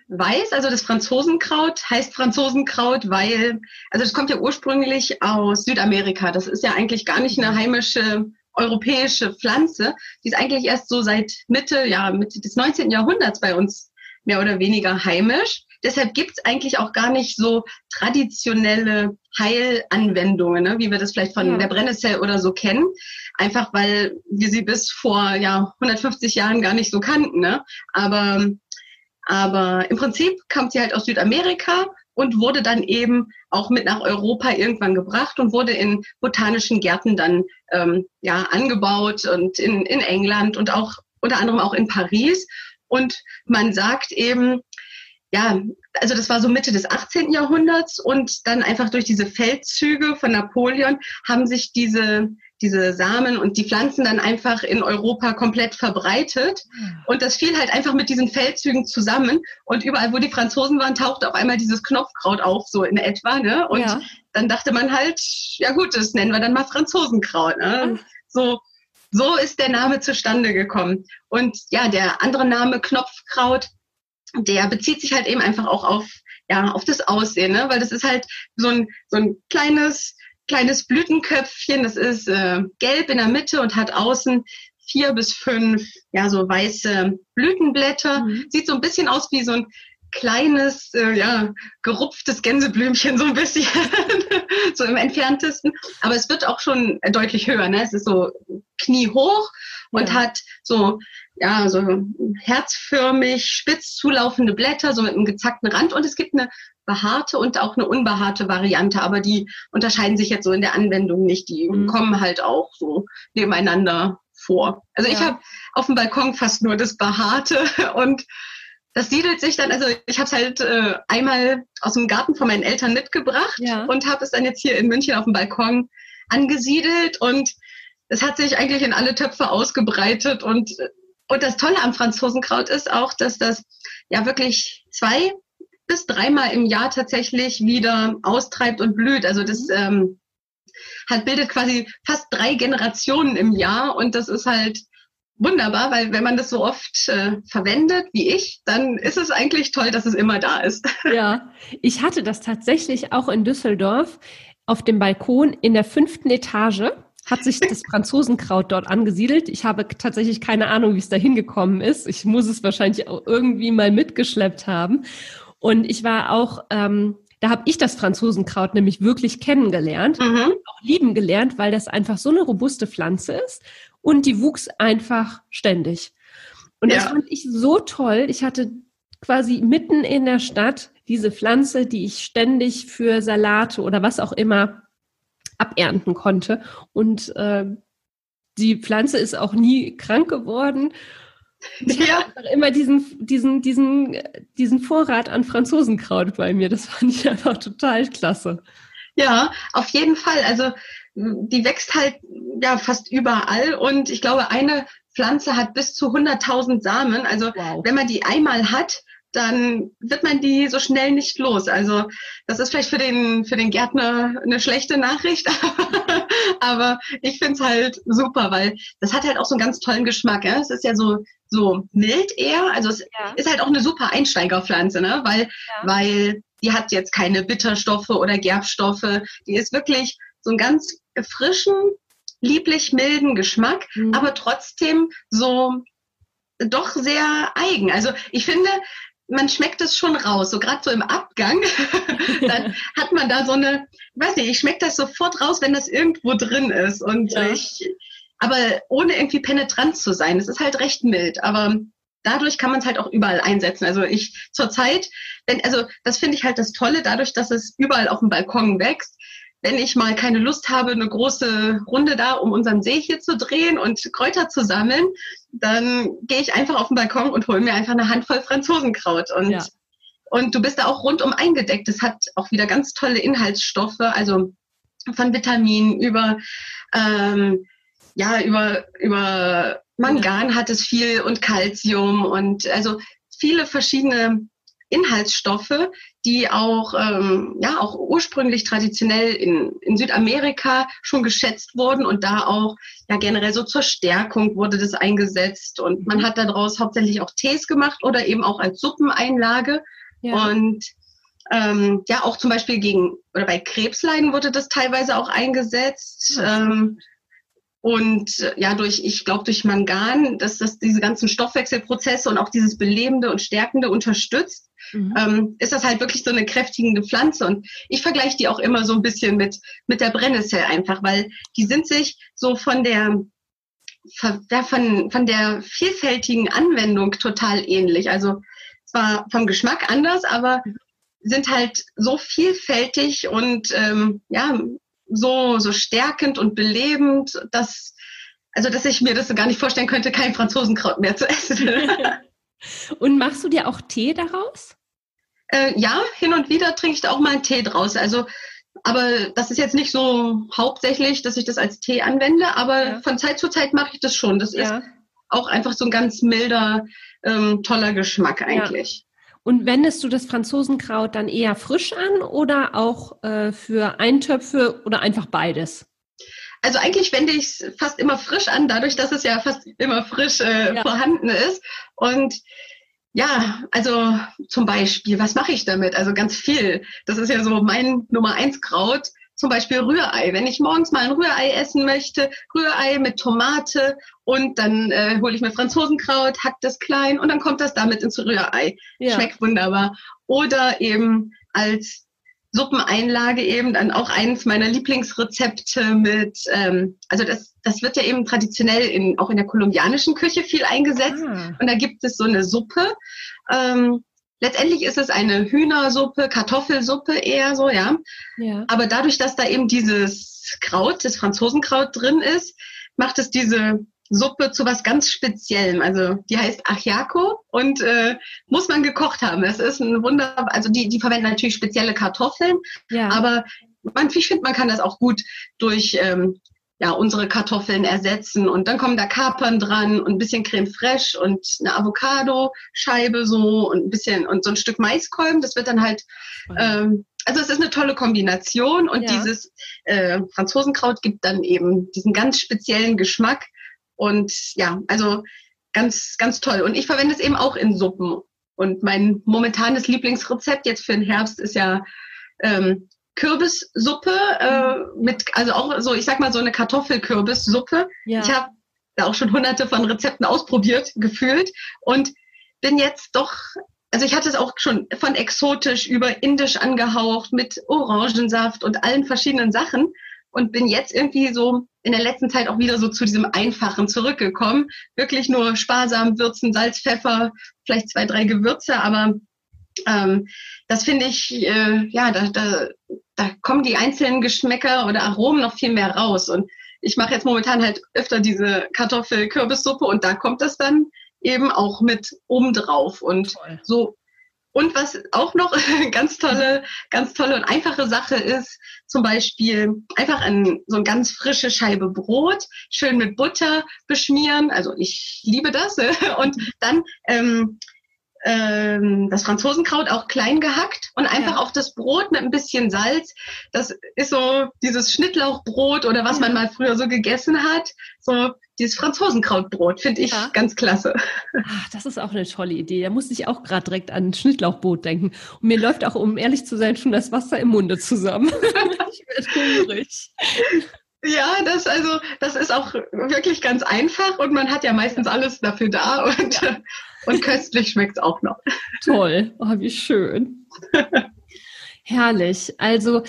weiß, also das Franzosenkraut heißt Franzosenkraut, weil, also das kommt ja ursprünglich aus Südamerika. Das ist ja eigentlich gar nicht eine heimische europäische Pflanze. Die ist eigentlich erst so seit Mitte, ja, Mitte des 19. Jahrhunderts bei uns mehr oder weniger heimisch. Deshalb gibt es eigentlich auch gar nicht so traditionelle Heilanwendungen, ne, wie wir das vielleicht von ja. der Brennnessel oder so kennen. Einfach weil wir sie bis vor ja, 150 Jahren gar nicht so kannten. Ne? Aber, aber im Prinzip kommt sie halt aus Südamerika und wurde dann eben auch mit nach Europa irgendwann gebracht und wurde in botanischen Gärten dann ähm, ja angebaut und in, in England und auch unter anderem auch in Paris. Und man sagt eben, ja, also das war so Mitte des 18. Jahrhunderts und dann einfach durch diese Feldzüge von Napoleon haben sich diese diese Samen und die Pflanzen dann einfach in Europa komplett verbreitet. Und das fiel halt einfach mit diesen Feldzügen zusammen. Und überall, wo die Franzosen waren, tauchte auf einmal dieses Knopfkraut auf, so in etwa. Ne? Und ja. dann dachte man halt, ja gut, das nennen wir dann mal Franzosenkraut. Ne? So, so ist der Name zustande gekommen. Und ja, der andere Name Knopfkraut, der bezieht sich halt eben einfach auch auf, ja, auf das Aussehen, ne? weil das ist halt so ein, so ein kleines, kleines Blütenköpfchen. Das ist äh, gelb in der Mitte und hat außen vier bis fünf, ja, so weiße Blütenblätter. Mhm. Sieht so ein bisschen aus wie so ein kleines, äh, ja, gerupftes Gänseblümchen, so ein bisschen, so im entferntesten. Aber es wird auch schon deutlich höher, ne? Es ist so kniehoch und ja. hat so, ja, so herzförmig, spitz zulaufende Blätter, so mit einem gezackten Rand. Und es gibt eine behaarte und auch eine unbehaarte Variante, aber die unterscheiden sich jetzt so in der Anwendung nicht. Die mhm. kommen halt auch so nebeneinander vor. Also ja. ich habe auf dem Balkon fast nur das behaarte und das siedelt sich dann, also ich habe es halt äh, einmal aus dem Garten von meinen Eltern mitgebracht ja. und habe es dann jetzt hier in München auf dem Balkon angesiedelt und es hat sich eigentlich in alle Töpfe ausgebreitet und und das Tolle am Franzosenkraut ist auch, dass das ja wirklich zwei bis dreimal im Jahr tatsächlich wieder austreibt und blüht. Also das mhm. ähm, hat, bildet quasi fast drei Generationen im Jahr und das ist halt wunderbar, weil wenn man das so oft äh, verwendet wie ich, dann ist es eigentlich toll, dass es immer da ist. Ja, ich hatte das tatsächlich auch in Düsseldorf auf dem Balkon in der fünften Etage hat sich das Franzosenkraut dort angesiedelt. Ich habe tatsächlich keine Ahnung, wie es da hingekommen ist. Ich muss es wahrscheinlich auch irgendwie mal mitgeschleppt haben. Und ich war auch, ähm, da habe ich das Franzosenkraut nämlich wirklich kennengelernt, mhm. auch lieben gelernt, weil das einfach so eine robuste Pflanze ist und die wuchs einfach ständig. Und ja. das fand ich so toll. Ich hatte quasi mitten in der Stadt diese Pflanze, die ich ständig für Salate oder was auch immer abernten konnte. Und äh, die Pflanze ist auch nie krank geworden. Ich ja. habe immer diesen, diesen, diesen, diesen Vorrat an Franzosenkraut bei mir. Das fand ich einfach total klasse. Ja, auf jeden Fall. Also die wächst halt ja fast überall und ich glaube, eine Pflanze hat bis zu 100.000 Samen. Also wow. wenn man die einmal hat, dann wird man die so schnell nicht los. Also das ist vielleicht für den, für den Gärtner eine schlechte Nachricht, aber ich finde es halt super, weil das hat halt auch so einen ganz tollen Geschmack. Ja? Es ist ja so, so mild eher, also es ja. ist halt auch eine super Einsteigerpflanze, ne? weil, ja. weil die hat jetzt keine Bitterstoffe oder Gerbstoffe. Die ist wirklich so einen ganz frischen, lieblich milden Geschmack, mhm. aber trotzdem so doch sehr eigen. Also ich finde, man schmeckt es schon raus, so gerade so im Abgang, dann hat man da so eine, weiß nicht, ich schmecke das sofort raus, wenn das irgendwo drin ist und ja. ich, aber ohne irgendwie penetrant zu sein. Es ist halt recht mild, aber dadurch kann man es halt auch überall einsetzen. Also ich zurzeit, wenn, also das finde ich halt das Tolle, dadurch, dass es überall auf dem Balkon wächst, wenn ich mal keine Lust habe, eine große Runde da um unseren See hier zu drehen und Kräuter zu sammeln, dann gehe ich einfach auf den Balkon und hole mir einfach eine Handvoll Franzosenkraut. Und, ja. und du bist da auch rundum eingedeckt. Es hat auch wieder ganz tolle Inhaltsstoffe, also von Vitaminen über, ähm, ja, über, über Mangan hat es viel und Calcium und also viele verschiedene Inhaltsstoffe, die auch, ähm, ja, auch ursprünglich traditionell in, in Südamerika schon geschätzt wurden und da auch ja generell so zur Stärkung wurde das eingesetzt und man hat daraus hauptsächlich auch Tees gemacht oder eben auch als Suppeneinlage ja. und ähm, ja auch zum Beispiel gegen oder bei Krebsleiden wurde das teilweise auch eingesetzt. Ähm, und äh, ja, durch, ich glaube, durch Mangan, dass das diese ganzen Stoffwechselprozesse und auch dieses Belebende und Stärkende unterstützt, mhm. ähm, ist das halt wirklich so eine kräftigende Pflanze. Und ich vergleiche die auch immer so ein bisschen mit, mit der Brennnessel einfach, weil die sind sich so von der, von, von der vielfältigen Anwendung total ähnlich. Also zwar vom Geschmack anders, aber mhm. sind halt so vielfältig und ähm, ja, so, so stärkend und belebend, dass, also, dass ich mir das gar nicht vorstellen könnte, kein Franzosenkraut mehr zu essen. und machst du dir auch Tee daraus? Äh, ja, hin und wieder trinke ich da auch mal einen Tee draus. Also, aber das ist jetzt nicht so hauptsächlich, dass ich das als Tee anwende, aber ja. von Zeit zu Zeit mache ich das schon. Das ja. ist auch einfach so ein ganz milder, ähm, toller Geschmack eigentlich. Und wendest du das Franzosenkraut dann eher frisch an oder auch äh, für Eintöpfe oder einfach beides? Also eigentlich wende ich es fast immer frisch an, dadurch, dass es ja fast immer frisch äh, ja. vorhanden ist. Und ja, also zum Beispiel, was mache ich damit? Also ganz viel. Das ist ja so mein Nummer eins Kraut zum Beispiel Rührei. Wenn ich morgens mal ein Rührei essen möchte, Rührei mit Tomate und dann äh, hole ich mir Franzosenkraut, hack das klein und dann kommt das damit ins Rührei. Ja. Schmeckt wunderbar. Oder eben als Suppeneinlage eben dann auch eines meiner Lieblingsrezepte mit, ähm, also das, das wird ja eben traditionell in, auch in der kolumbianischen Küche viel eingesetzt. Ah. Und da gibt es so eine Suppe. Ähm, Letztendlich ist es eine Hühnersuppe, Kartoffelsuppe eher so, ja. ja. Aber dadurch, dass da eben dieses Kraut, das Franzosenkraut drin ist, macht es diese Suppe zu was ganz Speziellem. Also die heißt Achiaco und äh, muss man gekocht haben. Es ist ein Wunder, also die, die verwenden natürlich spezielle Kartoffeln, ja. aber man, ich finde, man kann das auch gut durch ähm, ja, unsere Kartoffeln ersetzen. Und dann kommen da Kapern dran und ein bisschen Creme fraiche und eine Avocado-Scheibe so und ein bisschen und so ein Stück Maiskolben. Das wird dann halt, ähm, also es ist eine tolle Kombination und ja. dieses äh, Franzosenkraut gibt dann eben diesen ganz speziellen Geschmack. Und ja, also ganz, ganz toll. Und ich verwende es eben auch in Suppen. Und mein momentanes Lieblingsrezept jetzt für den Herbst ist ja ähm, Kürbissuppe äh, mit, also auch so, ich sag mal so eine Kartoffelkürbissuppe. Ja. Ich habe da auch schon hunderte von Rezepten ausprobiert, gefühlt und bin jetzt doch, also ich hatte es auch schon von exotisch über indisch angehaucht mit Orangensaft und allen verschiedenen Sachen und bin jetzt irgendwie so in der letzten Zeit auch wieder so zu diesem Einfachen zurückgekommen. Wirklich nur sparsam würzen, Salz, Pfeffer, vielleicht zwei, drei Gewürze, aber ähm, das finde ich, äh, ja, da, da, da kommen die einzelnen Geschmäcker oder Aromen noch viel mehr raus. Und ich mache jetzt momentan halt öfter diese Kartoffel-Kürbissuppe und da kommt das dann eben auch mit oben drauf. Und Toll. so und was auch noch ganz tolle, ganz tolle und einfache Sache ist, zum Beispiel einfach ein, so eine ganz frische Scheibe Brot, schön mit Butter beschmieren. Also ich liebe das. Und dann ähm, ähm, das Franzosenkraut auch klein gehackt und einfach ja. auf das Brot mit ein bisschen Salz. Das ist so dieses Schnittlauchbrot oder was man mal früher so gegessen hat. So dieses Franzosenkrautbrot finde ich ja. ganz klasse. Ach, das ist auch eine tolle Idee. Da musste ich auch gerade direkt an Schnittlauchbrot denken. Und mir läuft auch, um ehrlich zu sein, schon das Wasser im Munde zusammen. ich werde hungrig. Ja, das also, das ist auch wirklich ganz einfach und man hat ja meistens alles dafür da und, ja. und köstlich schmeckt es auch noch. Toll, oh, wie schön. Herrlich. Also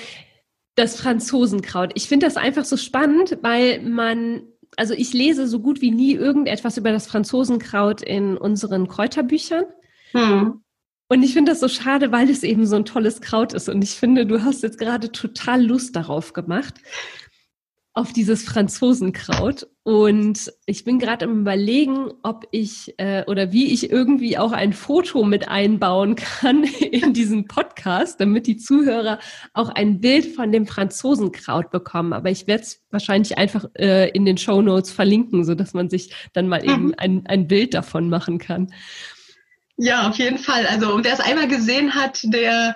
das Franzosenkraut. Ich finde das einfach so spannend, weil man, also ich lese so gut wie nie irgendetwas über das Franzosenkraut in unseren Kräuterbüchern. Hm. Und ich finde das so schade, weil es eben so ein tolles Kraut ist. Und ich finde, du hast jetzt gerade total Lust darauf gemacht auf dieses Franzosenkraut. Und ich bin gerade am Überlegen, ob ich äh, oder wie ich irgendwie auch ein Foto mit einbauen kann in diesen Podcast, damit die Zuhörer auch ein Bild von dem Franzosenkraut bekommen. Aber ich werde es wahrscheinlich einfach äh, in den Show Notes verlinken, so dass man sich dann mal eben mhm. ein, ein Bild davon machen kann. Ja, auf jeden Fall. Also wer es einmal gesehen hat, der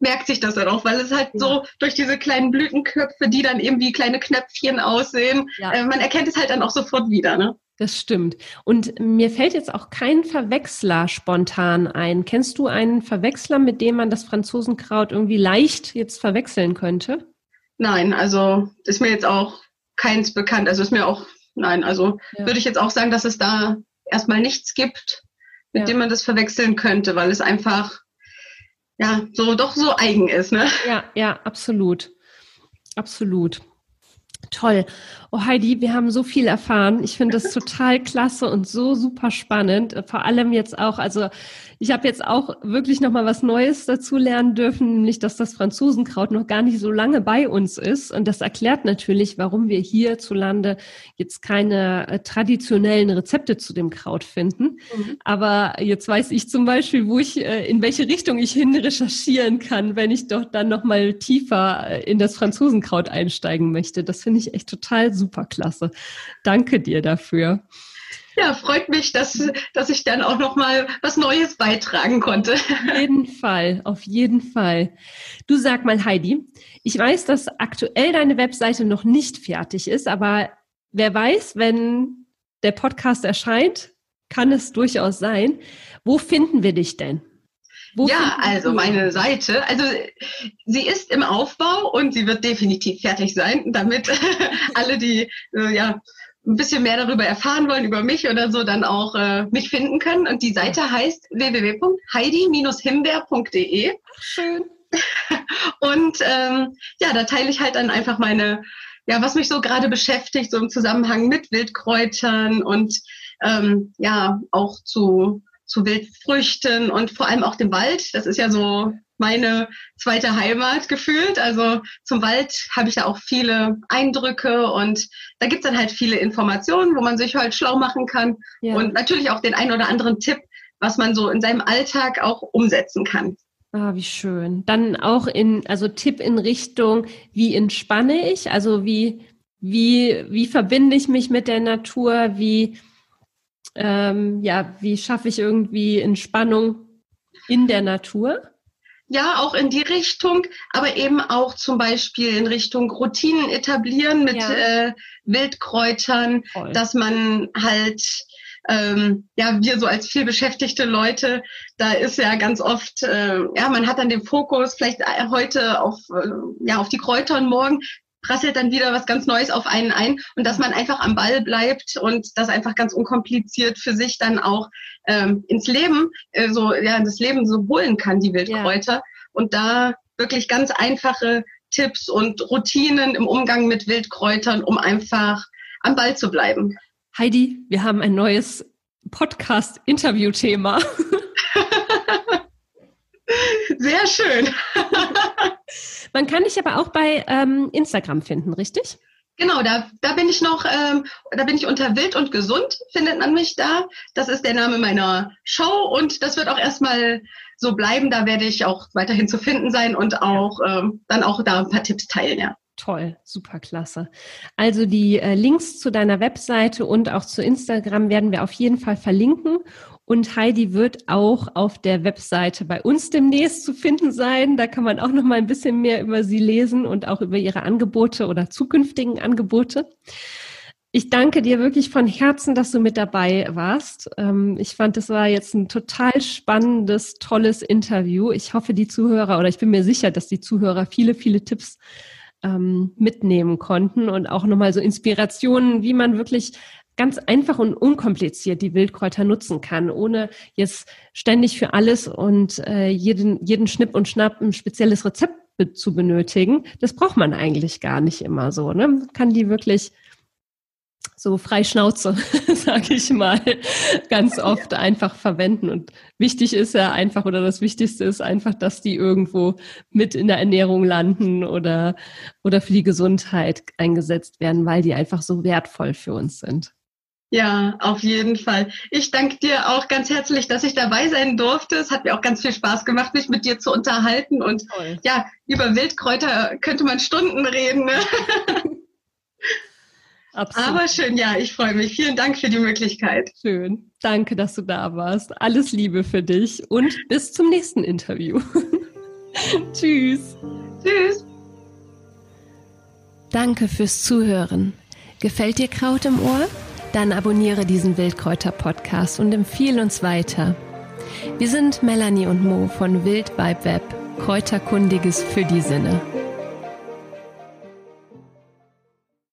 merkt sich das dann auch, weil es halt ja. so durch diese kleinen Blütenköpfe, die dann eben wie kleine Knöpfchen aussehen, ja. äh, man erkennt es halt dann auch sofort wieder. Ne? Das stimmt. Und mir fällt jetzt auch kein Verwechsler spontan ein. Kennst du einen Verwechsler, mit dem man das Franzosenkraut irgendwie leicht jetzt verwechseln könnte? Nein, also ist mir jetzt auch keins bekannt. Also ist mir auch, nein, also ja. würde ich jetzt auch sagen, dass es da erstmal nichts gibt, mit dem man das verwechseln könnte, weil es einfach ja, so doch so eigen ist, ne? Ja, ja, absolut. Absolut. Toll. Oh Heidi, wir haben so viel erfahren. Ich finde das total klasse und so super spannend. Vor allem jetzt auch, also ich habe jetzt auch wirklich noch mal was Neues dazu lernen dürfen, nämlich dass das Franzosenkraut noch gar nicht so lange bei uns ist und das erklärt natürlich, warum wir hierzulande jetzt keine äh, traditionellen Rezepte zu dem Kraut finden. Mhm. Aber jetzt weiß ich zum Beispiel, wo ich äh, in welche Richtung ich hin recherchieren kann, wenn ich doch dann noch mal tiefer äh, in das Franzosenkraut einsteigen möchte. Das finde ich echt total super klasse. Danke dir dafür. Ja, freut mich, dass, dass ich dann auch noch mal was Neues beitragen konnte. Auf jeden Fall, auf jeden Fall. Du sag mal, Heidi, ich weiß, dass aktuell deine Webseite noch nicht fertig ist, aber wer weiß, wenn der Podcast erscheint, kann es durchaus sein. Wo finden wir dich denn? Wo ja, also meine Seite, also sie ist im Aufbau und sie wird definitiv fertig sein, damit alle, die äh, ja ein bisschen mehr darüber erfahren wollen, über mich oder so, dann auch äh, mich finden können. Und die Seite heißt www.heidi-himbeer.de. Schön. Und ähm, ja, da teile ich halt dann einfach meine, ja, was mich so gerade beschäftigt, so im Zusammenhang mit Wildkräutern und ähm, ja, auch zu, zu Wildfrüchten und vor allem auch dem Wald. Das ist ja so meine zweite Heimat gefühlt. Also zum Wald habe ich da auch viele Eindrücke und da gibt es dann halt viele Informationen, wo man sich halt schlau machen kann ja. und natürlich auch den einen oder anderen Tipp, was man so in seinem Alltag auch umsetzen kann. Ah, wie schön. Dann auch in, also Tipp in Richtung, wie entspanne ich? Also wie, wie, wie verbinde ich mich mit der Natur? Wie, ähm, ja, wie schaffe ich irgendwie Entspannung in der Natur? Ja, auch in die Richtung, aber eben auch zum Beispiel in Richtung Routinen etablieren mit ja. äh, Wildkräutern, Voll. dass man halt ähm, ja, wir so als viel beschäftigte Leute, da ist ja ganz oft, äh, ja, man hat dann den Fokus vielleicht äh, heute auf, äh, ja, auf die Kräuter und morgen prasselt dann wieder was ganz Neues auf einen ein und dass man einfach am Ball bleibt und das einfach ganz unkompliziert für sich dann auch ähm, ins Leben, äh, so ja, das Leben so holen kann, die Wildkräuter. Ja. Und da wirklich ganz einfache Tipps und Routinen im Umgang mit Wildkräutern, um einfach am Ball zu bleiben. Heidi, wir haben ein neues Podcast-Interview-Thema. Sehr schön. Man kann dich aber auch bei ähm, Instagram finden, richtig? Genau, da, da bin ich noch, ähm, da bin ich unter Wild und Gesund, findet man mich da. Das ist der Name meiner Show und das wird auch erstmal so bleiben. Da werde ich auch weiterhin zu finden sein und auch ähm, dann auch da ein paar Tipps teilen, ja. Toll, super klasse. Also die äh, Links zu deiner Webseite und auch zu Instagram werden wir auf jeden Fall verlinken. Und Heidi wird auch auf der Webseite bei uns demnächst zu finden sein. Da kann man auch noch mal ein bisschen mehr über sie lesen und auch über ihre Angebote oder zukünftigen Angebote. Ich danke dir wirklich von Herzen, dass du mit dabei warst. Ähm, ich fand, das war jetzt ein total spannendes, tolles Interview. Ich hoffe, die Zuhörer oder ich bin mir sicher, dass die Zuhörer viele, viele Tipps ähm, mitnehmen konnten und auch nochmal so Inspirationen, wie man wirklich ganz einfach und unkompliziert die Wildkräuter nutzen kann, ohne jetzt ständig für alles und äh, jeden, jeden Schnipp und Schnapp ein spezielles Rezept zu benötigen. Das braucht man eigentlich gar nicht immer so. Ne? Man kann die wirklich so frei Schnauze, sage ich mal, ganz oft einfach verwenden. Und wichtig ist ja einfach, oder das Wichtigste ist einfach, dass die irgendwo mit in der Ernährung landen oder, oder für die Gesundheit eingesetzt werden, weil die einfach so wertvoll für uns sind. Ja, auf jeden Fall. Ich danke dir auch ganz herzlich, dass ich dabei sein durfte. Es hat mir auch ganz viel Spaß gemacht, mich mit dir zu unterhalten. Und Toll. ja, über Wildkräuter könnte man Stunden reden. Ne? Absolut. Aber schön, ja, ich freue mich. Vielen Dank für die Möglichkeit. Schön. Danke, dass du da warst. Alles Liebe für dich und bis zum nächsten Interview. Tschüss. Tschüss. Danke fürs Zuhören. Gefällt dir Kraut im Ohr? Dann abonniere diesen Wildkräuter-Podcast und empfehle uns weiter. Wir sind Melanie und Mo von Wild Vibe Web, Kräuterkundiges für die Sinne.